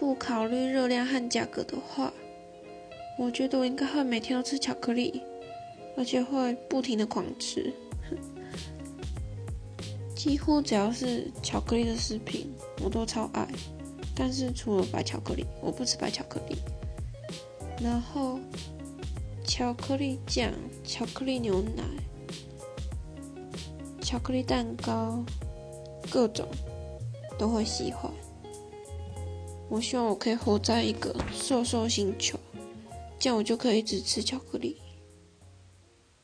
不考虑热量和价格的话，我觉得我应该会每天都吃巧克力，而且会不停的狂吃。几乎只要是巧克力的食品，我都超爱。但是除了白巧克力，我不吃白巧克力。然后巧克力酱、巧克力牛奶、巧克力蛋糕，各种都会喜欢。我希望我可以活在一个瘦瘦星球，这样我就可以一直吃巧克力。